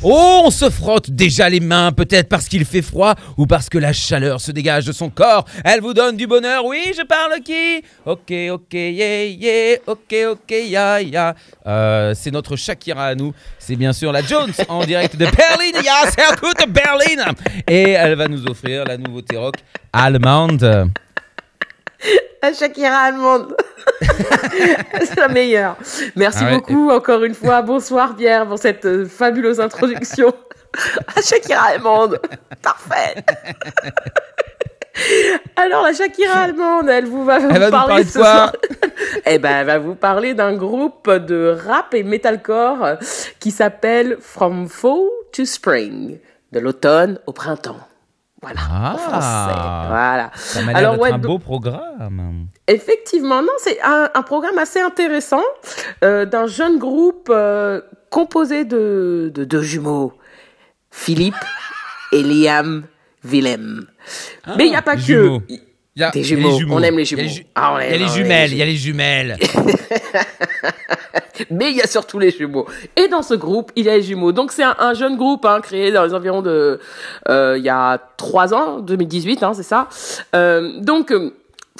Oh, on se frotte déjà les mains, peut-être parce qu'il fait froid ou parce que la chaleur se dégage de son corps. Elle vous donne du bonheur, oui, je parle qui? Ok, ok, yeah, yeah, ok, ok, ya, ya. Euh, c'est notre Shakira à nous. C'est bien sûr la Jones en direct de Berlin. Ja, sehr gut, Berlin. Et elle va nous offrir la nouveauté rock allemande. La Shakira allemande. c'est la meilleure. Merci Ah ouais. beaucoup encore une fois. Bonsoir Pierre pour cette euh, fabuleuse introduction. La Shakira allemande. Parfait. Alors la Shakira allemande, elle vous va vous Elle va nous parler, parler de quoi soir. Eh ben, elle va vous parler d'un groupe de rap et metalcore qui s'appelle From Fall to Spring, de l'automne au printemps. Voilà, Ah. en français. Voilà. Ça m'a l'air ouais, un beau programme. Effectivement, non, c'est un, un programme assez intéressant euh, d'un jeune groupe euh, composé de, de deux jumeaux, Philippe et Liam Willem. Mais il n'y a pas que. jumeaux. Y a- Des les jumeaux. On aime les jumeaux. Ah, il y a les jumelles, les il y a les jumelles. Mais il y a surtout les jumeaux. Et dans ce groupe, il y a les jumeaux. Donc c'est un, un jeune groupe hein, créé dans les environs de... euh, il y a trois ans, 2018, hein, c'est ça. Euh, donc...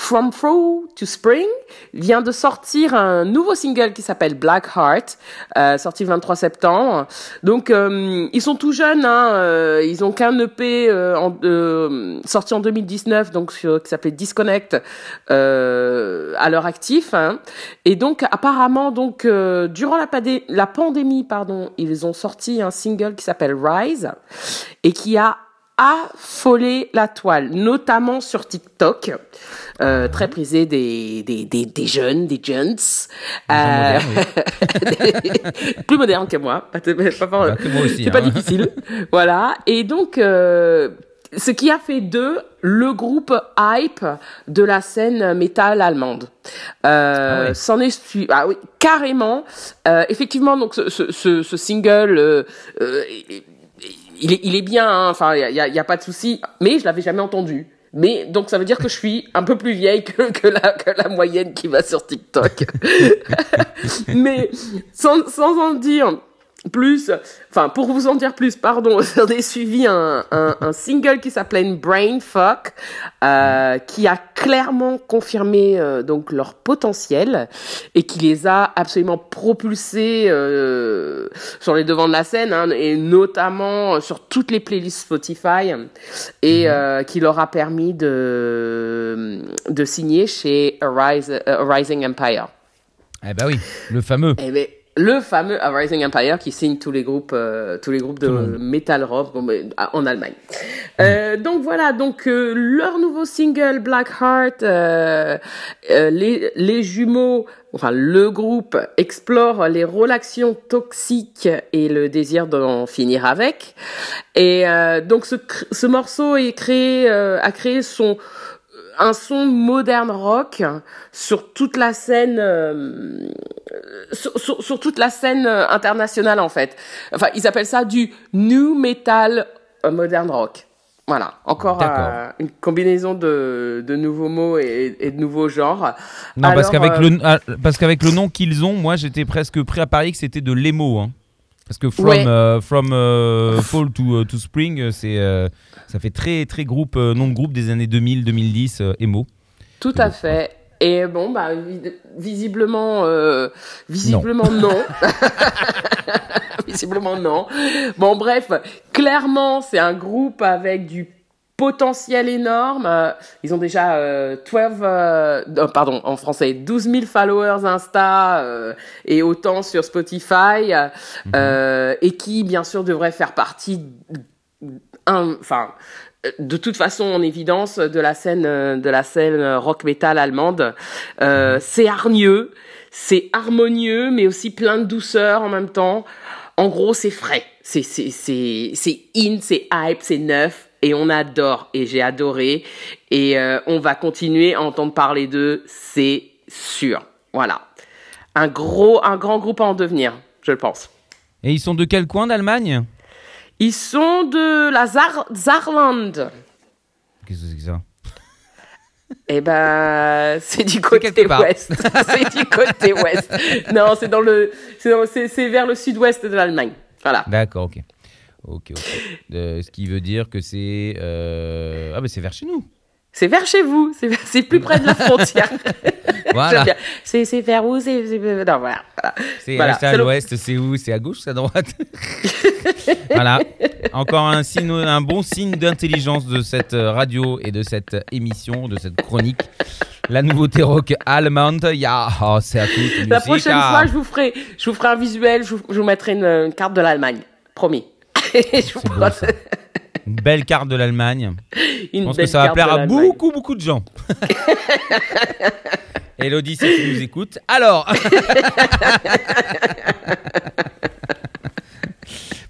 From Fall to Spring vient de sortir un nouveau single qui s'appelle Black Heart, euh, sorti le 23 septembre. Donc euh, ils sont tout jeunes, hein, euh, ils ont qu'un EP euh, en, euh, sorti en 2019, donc sur- qui s'appelait Disconnect euh, à leur actif. hein. Et donc apparemment donc durant la, la pandémie pardon, ils ont sorti un single qui s'appelle Rise et qui a affolé la toile, notamment sur TikTok, euh, très prisé des, des, des, des jeunes, des jeunes, euh, plus modernes que moi, pas, pas- Bah, c'est pas hein. difficile, voilà. Et donc, euh, ce qui a fait d'eux le groupe hype de la scène métal allemande. Euh, Ah ouais. S'en est ah oui, carrément. Euh, effectivement, donc ce, ce, ce, ce single, euh, euh, il est, il est bien. hein. Enfin, il y a, y a pas de souci. Mais je l'avais jamais entendu. Mais donc ça veut dire que je suis un peu plus vieille que, que, la, que la moyenne qui va sur TikTok. Mais sans, sans en dire plus, enfin pour vous en dire plus, pardon, j'en ai suivi un, un, un single qui s'appelait Brain Fuck, euh, qui a clairement confirmé euh, donc leur potentiel et qui les a absolument propulsés euh, sur les devants de la scène hein, et notamment sur toutes les playlists Spotify et euh, qui leur a permis de de signer chez Arise, Rising Empire. Eh bah oui, le fameux. Eh ben, le fameux A Rising Empire qui signe tous les groupes, euh, tous les groupes de metal rock en Allemagne. Euh, donc voilà, donc euh, leur nouveau single Black Heart, les, les jumeaux, enfin le groupe explore les relations toxiques et le désir d'en finir avec. Et donc ce, morceau est créé, a créé son un son moderne rock sur toute la scène euh, sur, sur- sur toute la scène euh, internationale en fait. Enfin, ils appellent ça du new metal euh, modern rock. Voilà, encore euh, une combinaison de, de nouveaux mots et, et de nouveaux genres. Non, parce qu'avec euh, le ah, parce qu'avec le nom qu'ils ont, moi j'étais presque prêt à parier que c'était de l'émo. Hein. Parce que from Ouais. euh, from euh, fall to, euh, to spring, c'est euh, ça fait très très groupe nom de groupe des années 2000 2010 euh, émo. Tout à fait. Et bon, bah, vi- visiblement, euh, visiblement non. visiblement non. Bon, bref, clairement, c'est un groupe avec du potentiel énorme. Euh, Ils ont déjà euh, 12, euh, euh, pardon, en français, 12 000 followers Insta euh, et autant sur Spotify, euh, et qui, bien sûr, devrait faire partie, enfin, de toute façon en évidence de la scène euh, de la scène rock metal allemande. Euh, c'est hargneux, c'est harmonieux, mais aussi plein de douceur en même temps. En gros, c'est frais, c'est c'est c'est c'est in, c'est hype, c'est neuf et on adore et j'ai adoré et euh, on va continuer à entendre parler d'eux, c'est sûr. Voilà, un gros un grand groupe à en devenir, je le pense. Et ils sont de quel coin d'Allemagne? Ils sont de la Zar Saarland. Qu'est-ce que c'est que ça? Eh ben, c'est du côté ouest. c'est du côté ouest. Non, c'est dans le, c'est vers le sud-ouest de l'Allemagne. Voilà. D'accord, ok. Ok, ok. Euh, ce qui veut dire que c'est. euh, Ah, bah c'est vers chez nous. C'est vers chez vous. C'est plus près de la frontière. Voilà. C'est vers où? C'est c'est- non voilà. voilà. C'est Voilà, à l'ouest, c'est où? C'est à gauche, c'est à droite? Voilà. Encore un, signe, un bon signe d'intelligence de cette euh, radio et de cette émission, de cette chronique. La nouveauté rock allemande, ja, oh, c'est à toute La prochaine fois, je vous ferai, je vous ferai un visuel. Je vous, je vous mettrai une, une carte de l'Allemagne. Promis. je vous C'est beau, ferai ça. Une belle carte de l'Allemagne. Je pense que ça va plaire à beaucoup, beaucoup de gens. Elodie, si tu nous écoutes. Alors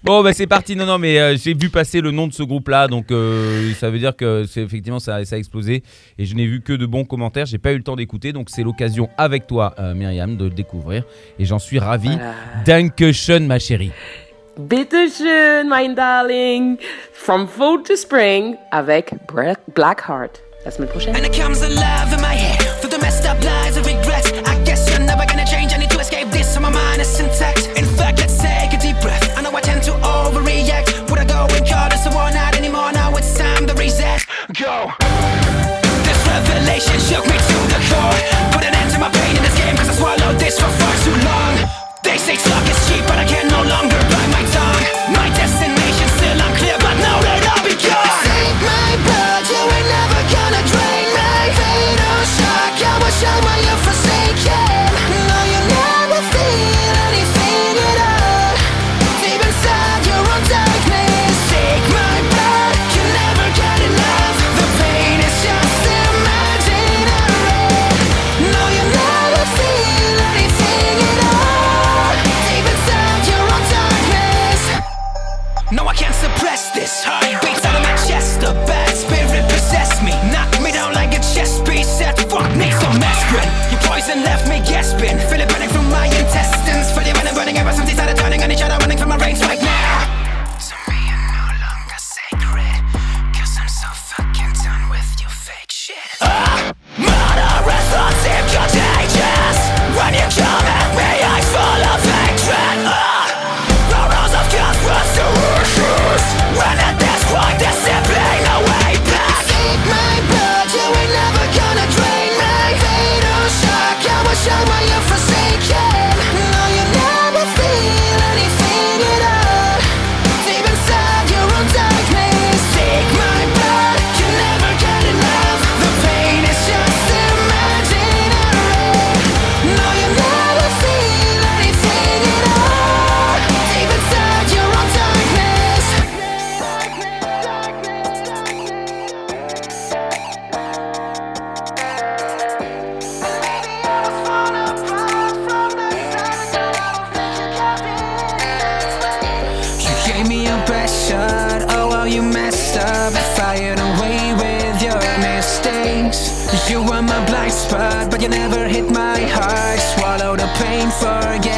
Bon, bah c'est parti. Non, non, mais euh, j'ai vu passer le nom de ce groupe-là, donc euh, ça veut dire que c'est effectivement ça, ça a explosé. Et je n'ai vu que de bons commentaires. J'ai pas eu le temps d'écouter, donc c'est l'occasion avec toi, euh, Myriam, de le découvrir. Et j'en suis ravi. Voilà. Dankeschön, ma chérie. Bitteschön, mein Darling. From Fall to Spring avec Bra- Blackheart. La semaine prochaine. And it comes alive in my head through the messed up lies and regrets. I guess you're never gonna change. I need to escape this, so my mind is intact. In fact, let's take a deep breath. I know I tend to overreact. Would I go and call this a one night anymore? Now it's time to reset. Go. This revelation shook me to the core. Put an end to my pain in this game, cause I swallowed this for far too long. They say talk is cheap, but I can no longer spot, but you never hit my heart. Swallow the pain, forget